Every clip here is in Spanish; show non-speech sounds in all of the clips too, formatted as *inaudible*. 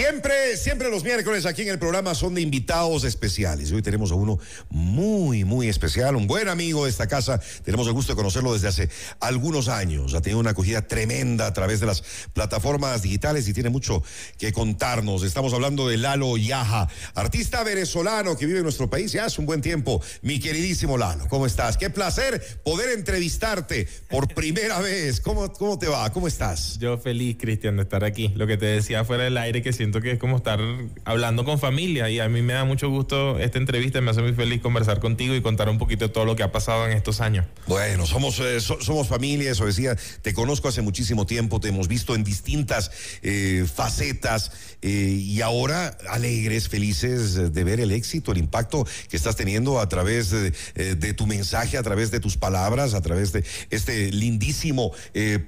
Siempre, siempre los miércoles aquí en el programa son de invitados especiales. Hoy tenemos a uno muy, muy especial, un buen amigo de esta casa. Tenemos el gusto de conocerlo desde hace algunos años. Ha tenido una acogida tremenda a través de las plataformas digitales y tiene mucho que contarnos. Estamos hablando de Lalo Yaja, artista venezolano que vive en nuestro país ya hace un buen tiempo. Mi queridísimo Lalo, ¿cómo estás? Qué placer poder entrevistarte por primera vez. ¿Cómo, cómo te va? ¿Cómo estás? Yo feliz, Cristian, de estar aquí. Lo que te decía fuera del aire que siento que es como estar hablando con familia y a mí me da mucho gusto esta entrevista, me hace muy feliz conversar contigo y contar un poquito de todo lo que ha pasado en estos años. Bueno, somos, eh, somos familia, eso decía, te conozco hace muchísimo tiempo, te hemos visto en distintas eh, facetas eh, y ahora alegres, felices de ver el éxito, el impacto que estás teniendo a través de, de tu mensaje, a través de tus palabras, a través de este lindísimo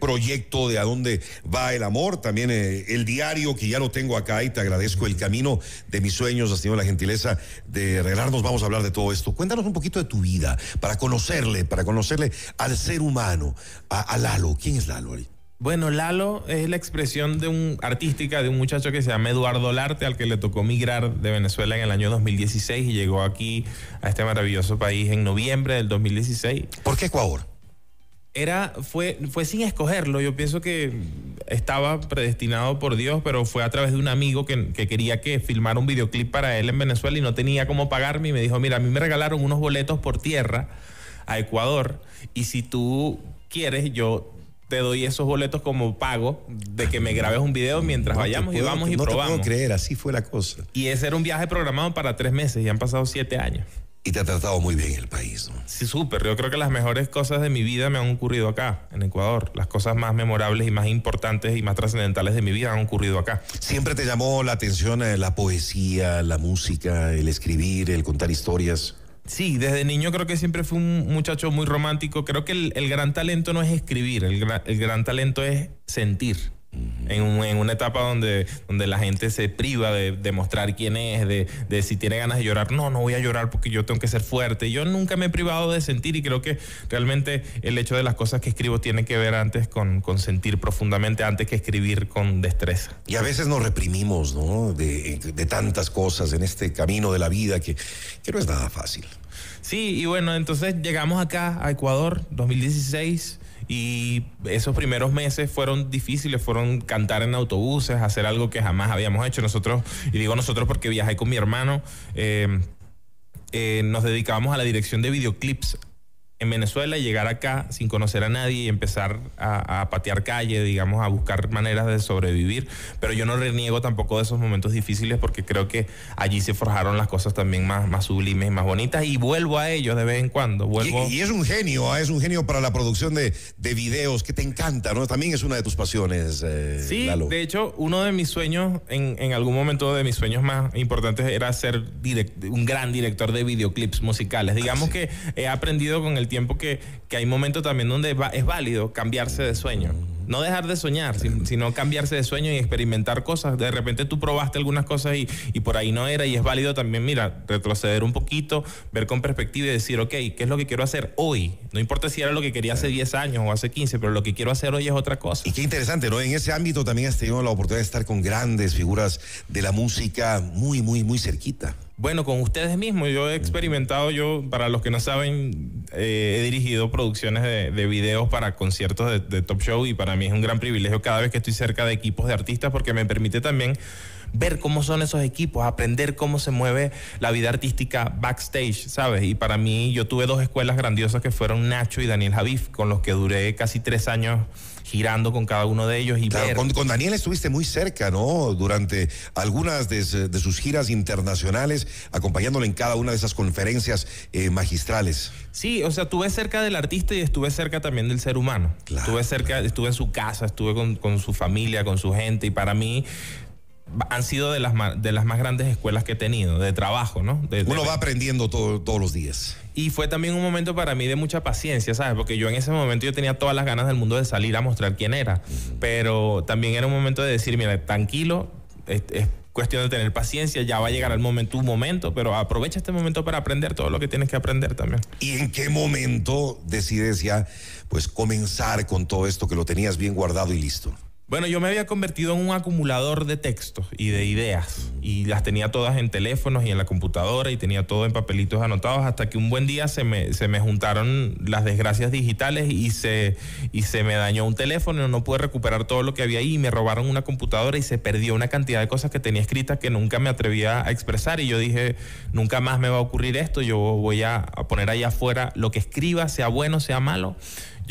proyecto de a dónde va el amor, también el diario que ya lo tengo acá y te agradezco el camino de mis sueños. Has tenido la gentileza de regalarnos. Vamos a hablar de todo esto. Cuéntanos un poquito de tu vida para conocerle, para conocerle al ser humano, a, Lalo. ¿Quién es Lalo? Bueno, Lalo es la expresión de un artística de un muchacho que se llama Eduardo Larte, al que le tocó migrar de Venezuela en el año 2016 y llegó aquí a este maravilloso país en noviembre del 2016. ¿Por qué Ecuador? Era, fue, fue sin escogerlo. Yo pienso que estaba predestinado por Dios, pero fue a través de un amigo que, quería que filmara un videoclip para él en Venezuela y no tenía cómo pagarme. Y me dijo: Mira, a mí me regalaron unos boletos por tierra a Ecuador. Y si tú quieres, yo te doy esos boletos como pago de que me grabes un video mientras vayamos y vamos y probamos. No puedo creer, así fue la cosa. Y ese era un viaje programado para tres meses y han pasado siete años. Y te ha tratado muy bien el país, ¿no? Sí, súper. Yo creo que las mejores cosas de mi vida me han ocurrido acá, en Ecuador. Las cosas más memorables y más importantes y más trascendentales de mi vida han ocurrido acá. ¿Siempre te llamó la atención eh, la poesía, la música, el escribir, el contar historias? Sí, desde niño creo que siempre fui un muchacho muy romántico. Creo que el, gran talento no es escribir, el gran talento es sentir en, en, una etapa donde, donde la gente se priva de, de mostrar quién es, de, de, si tiene ganas de llorar. No, no voy a llorar porque yo tengo que ser fuerte. Yo nunca me he privado de sentir y creo que realmente el hecho de las cosas que escribo tiene que ver antes con, con sentir profundamente antes que escribir con destreza. Y a veces nos reprimimos, ¿no? De, de tantas cosas en este camino de la vida que, que no es nada fácil. Sí, y bueno, entonces llegamos acá a Ecuador 2016 y esos primeros meses fueron difíciles, fueron cantar en autobuses, hacer algo que jamás habíamos hecho. Nosotros, y digo nosotros porque viajé con mi hermano, eh, eh, nos dedicábamos a la dirección de videoclips en Venezuela y llegar acá sin conocer a nadie y empezar a, patear calle, digamos, a buscar maneras de sobrevivir. Pero yo no reniego tampoco de esos momentos difíciles porque creo que allí se forjaron las cosas también más, más sublimes y más bonitas y vuelvo a ellos de vez en cuando. Vuelvo... Y, es un genio, ¿ah? es un genio para la producción de, de, videos que te encanta, ¿no? También es una de tus pasiones. Eh, sí, de hecho, uno de mis sueños, en, en, algún momento de mis sueños más importantes era ser un gran director de videoclips musicales. Digamos ah, que he aprendido con el tiempo que, que hay momentos también donde es válido cambiarse de sueño. No dejar de soñar, sino cambiarse de sueño y experimentar cosas. De repente tú probaste algunas cosas y, y, por ahí no era y es válido también, mira, retroceder un poquito, ver con perspectiva y decir, ok, ¿qué es lo que quiero hacer hoy? No importa si era lo que quería hace 10 años o hace 15, pero lo que quiero hacer hoy es otra cosa. Y qué interesante, ¿no? En ese ámbito también has tenido la oportunidad de estar con grandes figuras de la música muy, muy, muy cerquita. Bueno, con ustedes mismos. Yo he experimentado, yo, para los que no saben, eh, he dirigido producciones de, de videos para conciertos de, de, Top Show y para mí es un gran privilegio cada vez que estoy cerca de equipos de artistas porque me permite también ver cómo son esos equipos, aprender cómo se mueve la vida artística backstage, ¿sabes? Y para mí, yo tuve dos escuelas grandiosas que fueron Nacho y Daniel Javif, con los que duré casi tres años girando con cada uno de ellos y ver. Con, Daniel estuviste muy cerca, ¿no? Durante algunas de, sus giras internacionales, acompañándolo en cada una de esas conferencias eh, magistrales. Sí, o sea, estuve cerca del artista y estuve cerca también del ser humano. estuve cerca, estuve en su casa, estuve con, con su familia, con su gente y para mí han sido de las, de las más grandes escuelas que he tenido, de trabajo, ¿no? Uno va aprendiendo todos los días. Y fue también un momento para mí de mucha paciencia, ¿sabes? Porque yo en ese momento yo tenía todas las ganas del mundo de salir a mostrar quién era, pero también era un momento de decir, mira, tranquilo, cuestión de tener paciencia, ya va a llegar el momento, un momento, pero aprovecha este momento para aprender todo lo que tienes que aprender también. ¿Y en qué momento decides ya pues comenzar con todo esto que lo tenías bien guardado y listo? Bueno, yo me había convertido en un acumulador de textos y de ideas y las tenía todas en teléfonos y en la computadora y tenía todo en papelitos anotados hasta que un buen día se me, se me juntaron las desgracias digitales y se, y se me dañó un teléfono, no pude recuperar todo lo que había ahí y me robaron una computadora y se perdió una cantidad de cosas que tenía escritas que nunca me atrevía a expresar y yo dije, nunca más me va a ocurrir esto, yo voy a, poner ahí afuera lo que escriba, sea bueno, sea malo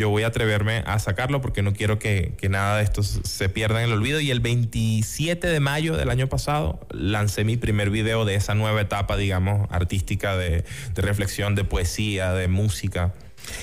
yo voy a atreverme a sacarlo porque no quiero que, nada de esto se pierda en el olvido. Y el 27 de mayo del año pasado lancé mi primer video de esa nueva etapa, digamos, artística de, reflexión, de poesía, de música.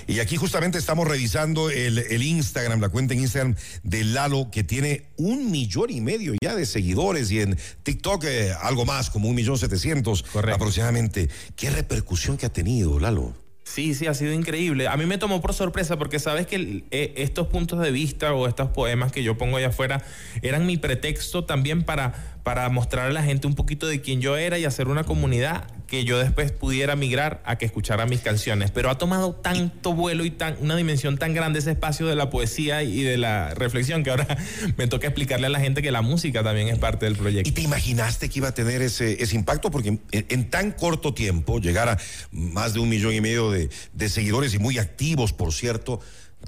Y aquí justamente estamos revisando el, Instagram, la cuenta en Instagram de Lalo, que tiene un millón y medio ya de seguidores y en TikTok eh, algo más, como un millón setecientos aproximadamente. ¿Qué repercusión que ha tenido, Lalo? Sí, sí, ha sido increíble. A mí me tomó por sorpresa porque sabes que eh, estos puntos de vista o estos poemas que yo pongo allá afuera eran mi pretexto también para para mostrar a la gente un poquito de quién yo era y hacer una comunidad que yo después pudiera migrar a que escuchara mis canciones. Pero ha tomado tanto vuelo y tan, una dimensión tan grande ese espacio de la poesía y de la reflexión que ahora *laughs* me toca explicarle a la gente que la música también es parte del proyecto. ¿Y te imaginaste que iba a tener ese, ese impacto? Porque en, tan corto tiempo, llegar a más de un millón y medio de, de seguidores y muy activos, por cierto,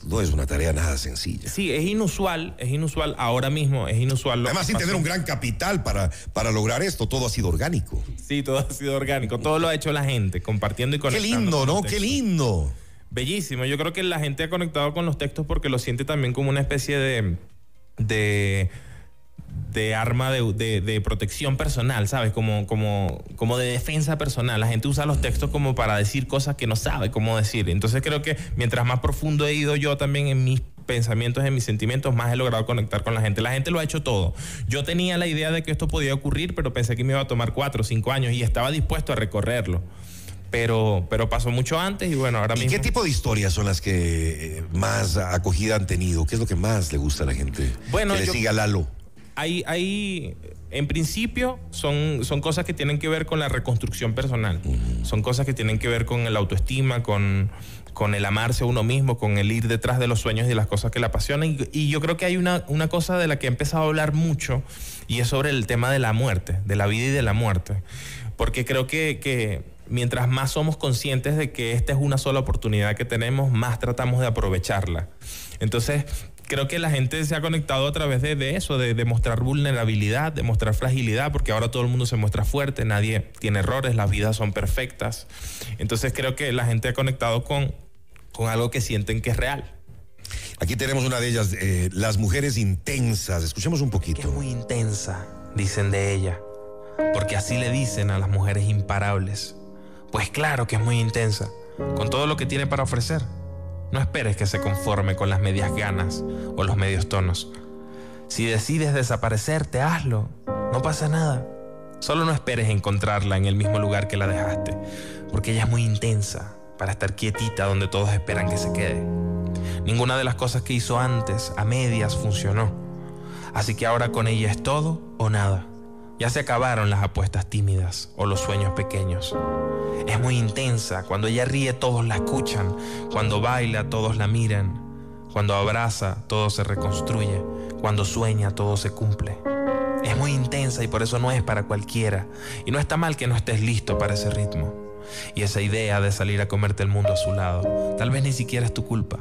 no es una tarea nada sencilla. Sí, es inusual, es inusual ahora mismo, es inusual. Además, sin tener un gran capital para, para lograr esto, todo ha sido orgánico. Sí, todo ha sido orgánico, todo lo ha hecho la gente, compartiendo y conectando. Qué lindo, ¿no? Qué lindo. Bellísimo, yo creo que la gente ha conectado con los textos porque lo siente también como una especie de... de de arma de, protección personal, ¿sabes? Como, como, como de defensa personal. La gente usa los textos como para decir cosas que no sabe cómo decir. Entonces creo que mientras más profundo he ido yo también en mis pensamientos, en mis sentimientos, más he logrado conectar con la gente. La gente lo ha hecho todo. Yo tenía la idea de que esto podía ocurrir, pero pensé que me iba a tomar cuatro o cinco años y estaba dispuesto a recorrerlo. Pero, pero pasó mucho antes y bueno, ahora mismo. ¿Y qué tipo de historias son las que eh, más acogida han tenido? ¿Qué es lo que más le gusta a la gente? Bueno, que le siga Lalo hay, en principio, son, son cosas que tienen que ver con la reconstrucción personal. Son cosas que tienen que ver con el autoestima, con, con el amarse a uno mismo, con el ir detrás de los sueños y de las cosas que le apasionan. Y, yo creo que hay una, una, cosa de la que he empezado a hablar mucho y es sobre el tema de la muerte, de la vida y de la muerte. Porque creo que, que mientras más somos conscientes de que esta es una sola oportunidad que tenemos, más tratamos de aprovecharla. Entonces, creo que la gente se ha conectado a través de, eso, de, de, mostrar vulnerabilidad, de mostrar fragilidad, porque ahora todo el mundo se muestra fuerte, nadie tiene errores, las vidas son perfectas. Entonces creo que la gente ha conectado con, con algo que sienten que es real. Aquí tenemos una de ellas, eh, las mujeres intensas. Escuchemos un poquito. es muy intensa, dicen de ella, porque así le dicen a las mujeres imparables. Pues claro que es muy intensa, con todo lo que tiene para ofrecer. No esperes que se conforme con las medias ganas o los medios tonos. Si decides desaparecerte, hazlo. No pasa nada. Solo no esperes encontrarla en el mismo lugar que la dejaste, porque ella es muy intensa para estar quietita donde todos esperan que se quede. Ninguna de las cosas que hizo antes, a medias, funcionó. Así que ahora con ella es todo o nada. Ya se acabaron las apuestas tímidas o los sueños pequeños. Es muy intensa. Cuando ella ríe todos la escuchan. Cuando baila todos la miran. Cuando abraza todo se reconstruye. Cuando sueña todo se cumple. Es muy intensa y por eso no es para cualquiera. Y no está mal que no estés listo para ese ritmo. Y esa idea de salir a comerte el mundo a su lado, tal vez ni siquiera es tu culpa.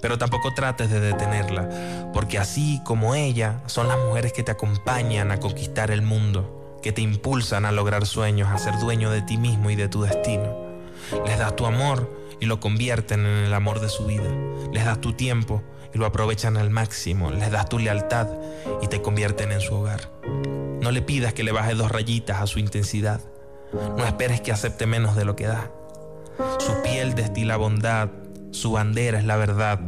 Pero tampoco trates de detenerla, porque así como ella, son las mujeres que te acompañan a conquistar el mundo que te impulsan a lograr sueños, a ser dueño de ti mismo y de tu destino. Les das tu amor y lo convierten en el amor de su vida. Les das tu tiempo y lo aprovechan al máximo. Les das tu lealtad y te convierten en su hogar. No le pidas que le baje dos rayitas a su intensidad. No esperes que acepte menos de lo que da. Su piel destila bondad, su bandera es la verdad,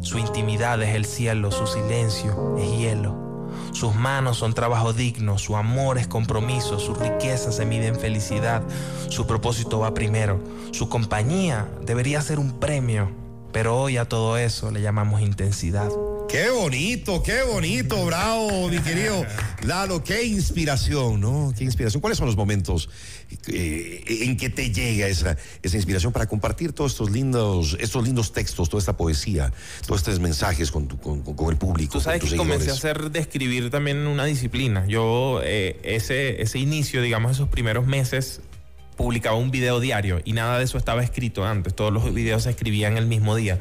su intimidad es el cielo, su silencio es hielo. Sus manos son trabajo digno, su amor es compromiso, su riqueza se mide en felicidad, su propósito va primero, su compañía debería ser un premio, pero hoy a todo eso le llamamos intensidad. Qué bonito, qué bonito, bravo, mi querido Lalo, qué inspiración, ¿no? Qué inspiración. ¿Cuáles son los momentos eh, en que te llega esa, esa inspiración para compartir todos estos lindos, estos lindos textos, toda esta poesía, todos estos mensajes con, con, el público? Tú sabes que comencé a hacer de escribir también una disciplina. Yo, eh, ese, ese inicio, digamos, esos primeros meses, publicaba un video diario y nada de eso estaba escrito antes, todos los videos se escribían el mismo día.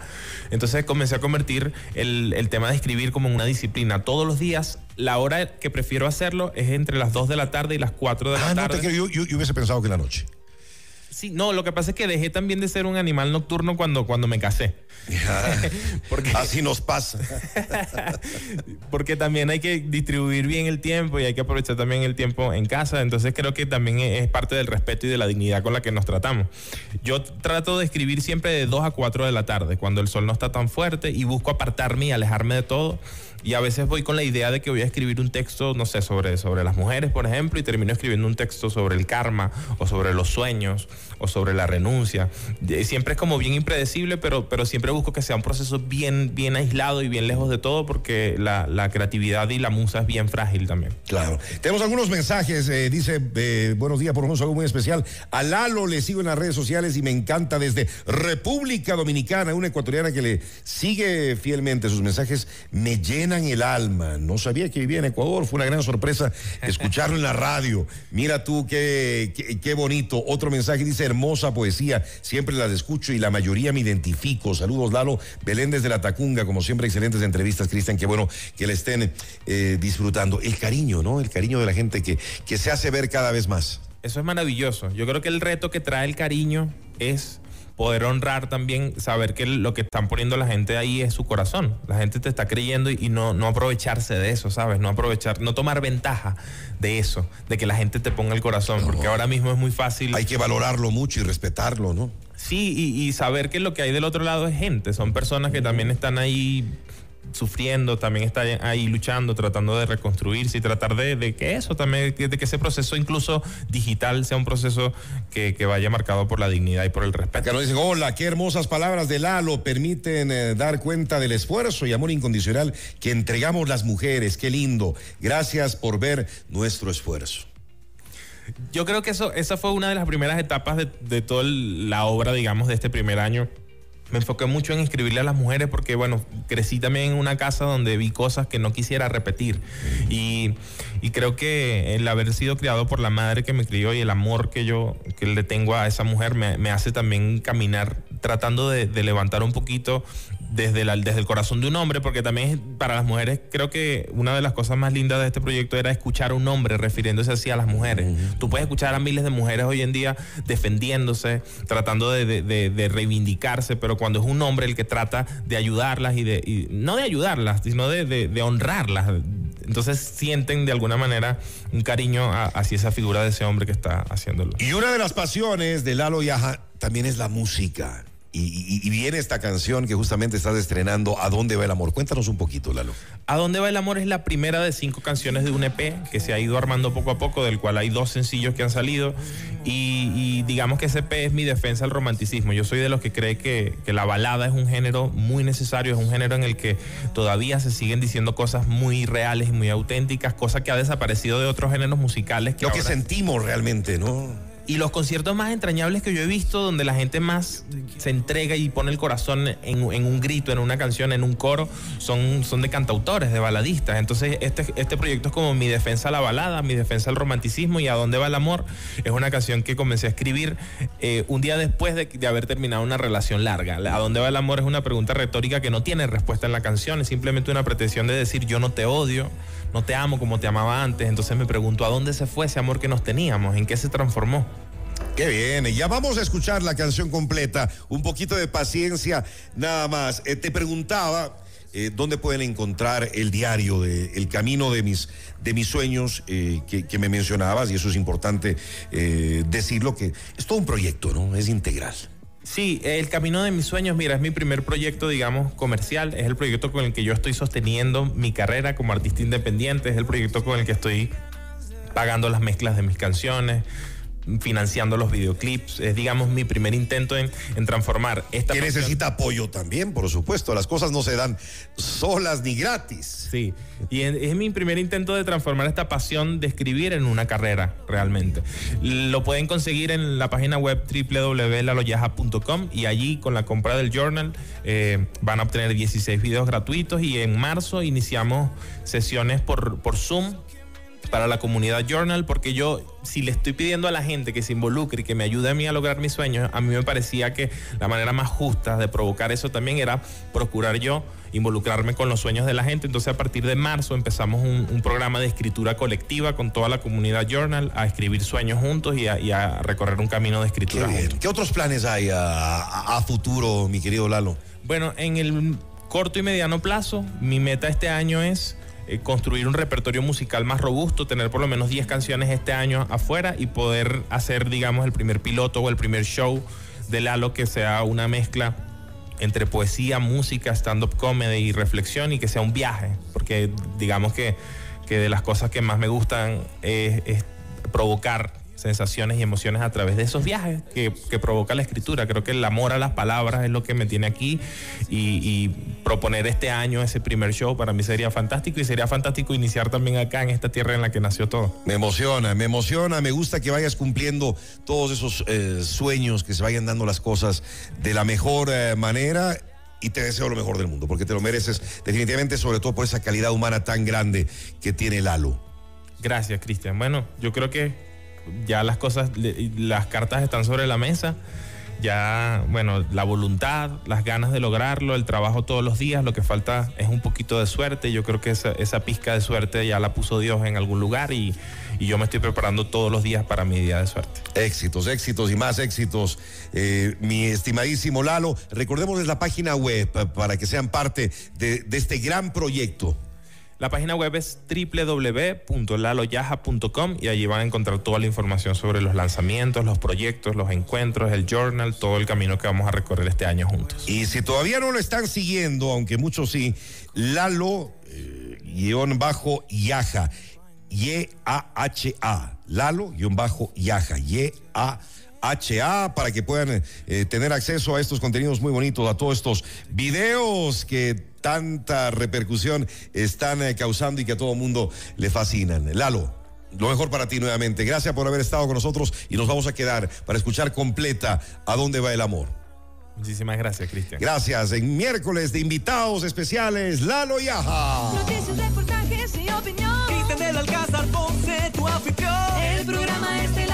Entonces comencé a convertir el, tema de escribir como una disciplina. Todos los días, la hora que prefiero hacerlo es entre las 2 de la tarde y las 4 de la ah, tarde. No yo, yo, hubiese pensado que la noche. Sí, no, lo que pasa es que dejé también de ser un animal nocturno cuando, cuando me casé. *laughs* porque, Así nos pasa. *laughs* porque también hay que distribuir bien el tiempo y hay que aprovechar también el tiempo en casa. Entonces creo que también es parte del respeto y de la dignidad con la que nos tratamos. Yo trato de escribir siempre de 2 a 4 de la tarde, cuando el sol no está tan fuerte y busco apartarme y alejarme de todo y a veces voy con la idea de que voy a escribir un texto, no sé, sobre, sobre las mujeres, por ejemplo, y termino escribiendo un texto sobre el karma o sobre los sueños o sobre la renuncia. Siempre es como bien impredecible, pero, pero siempre busco que sea un proceso bien, bien aislado y bien lejos de todo porque la, creatividad y la musa es bien frágil también. Claro. Tenemos algunos mensajes. Eh, dice, eh, buenos días, por menos algo muy especial. A Lalo le sigo en las redes sociales y me encanta desde República Dominicana, una ecuatoriana que le sigue fielmente. Sus mensajes me el alma. No sabía que vivía en Ecuador, fue una gran sorpresa escucharlo en la radio. Mira tú qué, qué, bonito. Otro mensaje dice, hermosa poesía, siempre las escucho y la mayoría me identifico. Saludos, Lalo. Belén desde la Tacunga, como siempre, excelentes entrevistas, Cristian. Qué bueno que le estén eh, disfrutando. El cariño, ¿no? El cariño de la gente que, que se hace ver cada vez más. Eso es maravilloso. Yo creo que el reto que trae el cariño es poder honrar también, saber que lo que están poniendo la gente ahí es su corazón. La gente te está creyendo y, no, no aprovecharse de eso, ¿sabes? No aprovechar, no tomar ventaja de eso, de que la gente te ponga el corazón, porque ahora mismo es muy fácil. Hay que valorarlo mucho y respetarlo, ¿no? Sí, y, y saber que lo que hay del otro lado es gente, son personas que también están ahí sufriendo, también está ahí luchando, tratando de reconstruirse y tratar de, que eso también, de que ese proceso incluso digital sea un proceso que, vaya marcado por la dignidad y por el respeto. Acá nos dicen, hola, qué hermosas palabras de Lalo, permiten eh, dar cuenta del esfuerzo y amor incondicional que entregamos las mujeres, qué lindo, gracias por ver nuestro esfuerzo. Yo creo que eso, esa fue una de las primeras etapas de, de toda la obra, digamos, de este primer año me enfoqué mucho en escribirle a las mujeres porque, bueno, crecí también en una casa donde vi cosas que no quisiera repetir. Y, creo que el haber sido criado por la madre que me crió y el amor que yo que le tengo a esa mujer me, hace también caminar tratando de, de levantar un poquito desde, la, desde el corazón de un hombre, porque también para las mujeres creo que una de las cosas más lindas de este proyecto era escuchar a un hombre refiriéndose así a las mujeres. Tú puedes escuchar a miles de mujeres hoy en día defendiéndose, tratando de, reivindicarse, pero cuando es un hombre el que trata de ayudarlas y de, no de ayudarlas, sino de, honrarlas, entonces sienten de alguna manera un cariño hacia esa figura de ese hombre que está haciéndolo. Y una de las pasiones de Lalo Yaja también es la música. Y, viene esta canción que justamente estás estrenando, ¿A dónde va el amor? Cuéntanos un poquito, Lalo. ¿A dónde va el amor? Es la primera de cinco canciones de un EP que se ha ido armando poco a poco, del cual hay dos sencillos que han salido. Y, digamos que ese EP es mi defensa al romanticismo. Yo soy de los que cree que, la balada es un género muy necesario, es un género en el que todavía se siguen diciendo cosas muy reales y muy auténticas, cosas que ha desaparecido de otros géneros musicales. Lo que sentimos realmente, ¿no? Y los conciertos más entrañables que yo he visto, donde la gente más se entrega y pone el corazón en, un grito, en una canción, en un coro, son, son de cantautores, de baladistas. Entonces, este, este proyecto es como mi defensa a la balada, mi defensa al romanticismo y a dónde va el amor. Es una canción que comencé a escribir eh, un día después de, de, haber terminado una relación larga. A dónde va el amor es una pregunta retórica que no tiene respuesta en la canción, es simplemente una pretensión de decir yo no te odio, no te amo como te amaba antes. Entonces me pregunto, ¿a dónde se fue ese amor que nos teníamos? ¿En qué se transformó? Qué bien, ya vamos a escuchar la canción completa. Un poquito de paciencia, nada más. Eh, te preguntaba eh, dónde pueden encontrar el diario de El Camino de mis, de mis sueños eh, que, me mencionabas, y eso es importante decirlo, que es todo un proyecto, ¿no? Es integral. Sí, El Camino de mis sueños, mira, es mi primer proyecto, digamos, comercial. Es el proyecto con el que yo estoy sosteniendo mi carrera como artista independiente. Es el proyecto con el que estoy pagando las mezclas de mis canciones financiando los videoclips. Es, digamos, mi primer intento en, transformar esta... Que necesita apoyo también, por supuesto. Las cosas no se dan solas ni gratis. Sí, y es, mi primer intento de transformar esta pasión de escribir en una carrera, realmente. Lo pueden conseguir en la página web www.laloyaja.com y allí con la compra del journal eh, van a obtener 16 videos gratuitos y en marzo iniciamos sesiones por, por Zoom para la comunidad Journal, porque yo, si le estoy pidiendo a la gente que se involucre y que me ayude a mí a lograr mis sueños, a mí me parecía que la manera más justa de provocar eso también era procurar yo involucrarme con los sueños de la gente. Entonces, a partir de marzo empezamos un, programa de escritura colectiva con toda la comunidad Journal a escribir sueños juntos y a, recorrer un camino de escritura. Qué, otros planes hay a futuro, mi querido Lalo? Bueno, en el corto y mediano plazo, mi meta este año es eh, construir un repertorio musical más robusto, tener por lo menos 10 canciones este año afuera y poder hacer, digamos, el primer piloto o el primer show de Lalo que sea una mezcla entre poesía, música, stand-up comedy y reflexión y que sea un viaje, porque digamos que, que de las cosas que más me gustan es provocar sensaciones y emociones a través de esos viajes que, provoca la escritura. Creo que el amor a las palabras es lo que me tiene aquí y, proponer este año ese primer show para mí sería fantástico y sería fantástico iniciar también acá en esta tierra en la que nació todo. Me emociona, me emociona, me gusta que vayas cumpliendo todos esos eh, sueños, que se vayan dando las cosas de la mejor eh, manera y te deseo lo mejor del mundo, porque te lo mereces definitivamente, sobre todo por esa calidad humana tan grande que tiene Lalo. Gracias, Cristian. Bueno, yo creo que ya las cosas, las cartas están sobre la mesa. Ya, bueno, la voluntad, las ganas de lograrlo, el trabajo todos los días, lo que falta es un poquito de suerte. Yo creo que esa, esa pizca de suerte ya la puso Dios en algún lugar y, yo me estoy preparando todos los días para mi día de suerte. Éxitos, éxitos y más éxitos. Eh, mi estimadísimo Lalo, recordemos la página web para que sean parte de, de este gran proyecto. La página web es www.laloyaja.com y allí van a encontrar toda la información sobre los lanzamientos, los proyectos, los encuentros, el journal, todo el camino que vamos a recorrer este año juntos. Y si todavía no lo están siguiendo, aunque muchos sí, Lalo eh, guion bajo Yaja, Y-A-H-A, Lalo guion bajo Yaja, Y-A HA para que puedan eh, tener acceso a estos contenidos muy bonitos, a todos estos videos que tanta repercusión están eh, causando y que a todo mundo le fascinan. Lalo. Lo mejor para ti nuevamente. Gracias por haber estado con nosotros y nos vamos a quedar para escuchar completa a dónde va el amor. Muchísimas gracias, Cristian. Gracias. En miércoles de invitados especiales, Lalo y Aja. Noticias, reportajes y opinión. Cristian del Alcázar, Ponce, tu afición. El programa de